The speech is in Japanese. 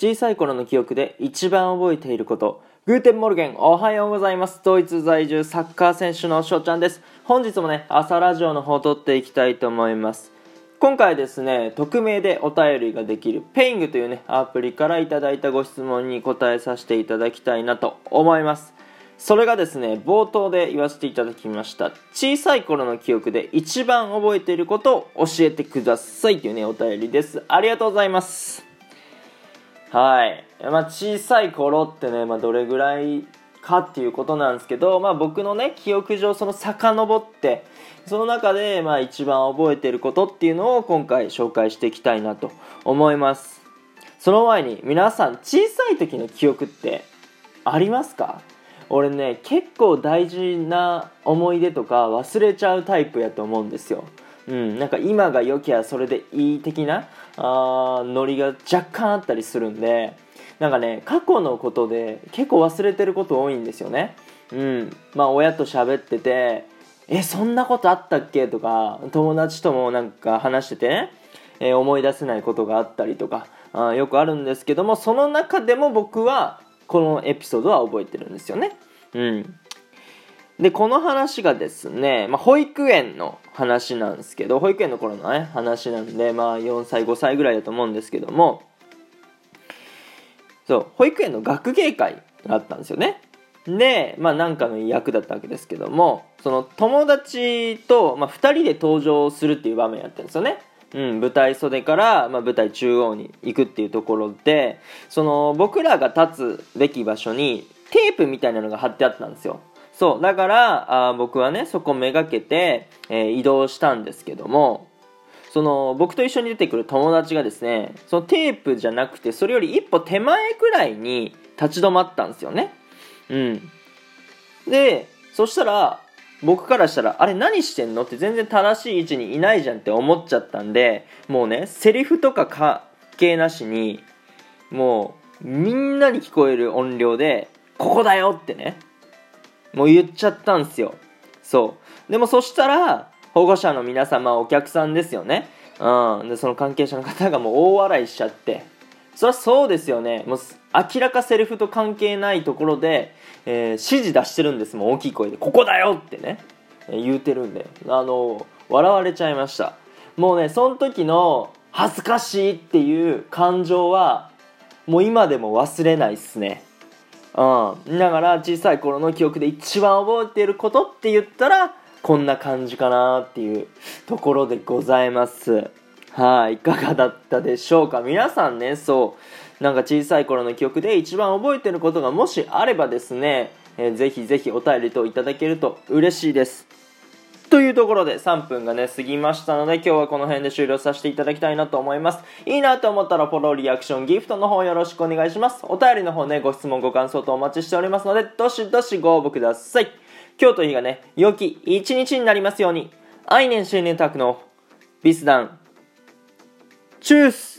小さい頃の記憶で一番覚えていること。 Guten Morgen、おはようございます。ドイツ在住サッカー選手の翔ちゃんです。本日もね、朝ラジオの方を撮っていきたいと思います。今回ですね、匿名でお便りができる Peing というね、アプリからいただいたご質問に答えさせていただきたいなと思います。それがですね、冒頭で言わせていただきました。小さい頃の記憶で一番覚えていることを教えてくださいというね、お便りです。ありがとうございます。はい。まあ、小さい頃ってね、まあ、どれぐらいかっていうことなんですけど、まあ、僕のね、記憶上、その遡って、その中で、まあ、一番覚えてることっていうのを今回紹介していきたいなと思います。その前に、皆さん、小さい時の記憶ってありますか？俺ね、結構大事な思い出とか忘れちゃうタイプやと思うんですよ。うん、なんか今が良きゃそれでいい的なあノリが若干あったりするんでなんかね過去のことで結構忘れてること多いんですよね。うんまあ親と喋っててえそんなことあったっけ？とか友達ともなんか話しててね、えー思い出せないことがあったりとかあよくあるんですけどもその中でも僕はこのエピソードは覚えてるんですよね。うん。でこの話がですね、まあ、保育園の話なんですけど保育園の頃のね話なんで、まあ、4歳5歳ぐらいだと思うんですけどもそう保育園の学芸会があったんですよね。でまあ何かの役だったわけですけどもその友達と、まあ、2人で登場するっていう場面やってるんですよね。うん、舞台袖から、まあ、舞台中央に行くっていうところでその僕らが立つべき場所にテープみたいなのが貼ってあったんですよ。そうだからあ僕はねそこめがけて、えー移動したんですけどもその僕と一緒に出てくる友達がですねそのテープじゃなくてそれより一歩手前くらいに立ち止まったんですよねうんでそしたら僕からしたらあれ何してんの？って全然正しい位置にいないじゃんって思っちゃったんでもうねセリフとか関係なしにもうみんなに聞こえる音量で「ここだよ!」ってねもう言っちゃったんですよ。そう。でもそしたら保護者の皆様お客さんですよね。うん。でその関係者の方がもう大笑いしちゃって。そりゃそうですよね。もう明らかセリフと関係ないところで、えー指示出してるんです。もん大きい声で「ここだよ!」ってね、えー言うてるんで。あの笑われちゃいました。もうねその時の恥ずかしいっていう感情はもう今でも忘れないっすね。うん、だから小さい頃の記憶で一番覚えてることって言ったらこんな感じかなっていうところでございます。はい。いかがだったでしょうか？皆さんねそう。なんか小さい頃の記憶で一番覚えてることがもしあればですね、えーぜひぜひお便りといただけると嬉しいです。というところで3分がね過ぎましたので今日はこの辺で終了させていただきたいなと思います。いいなと思ったらフォローリアクションギフトの方よろしくお願いします。お便りの方ねご質問ご感想とお待ちしておりますのでどしどしご応募ください。今日という日がね良き一日になりますように。愛年新年タクのビスダンチュース。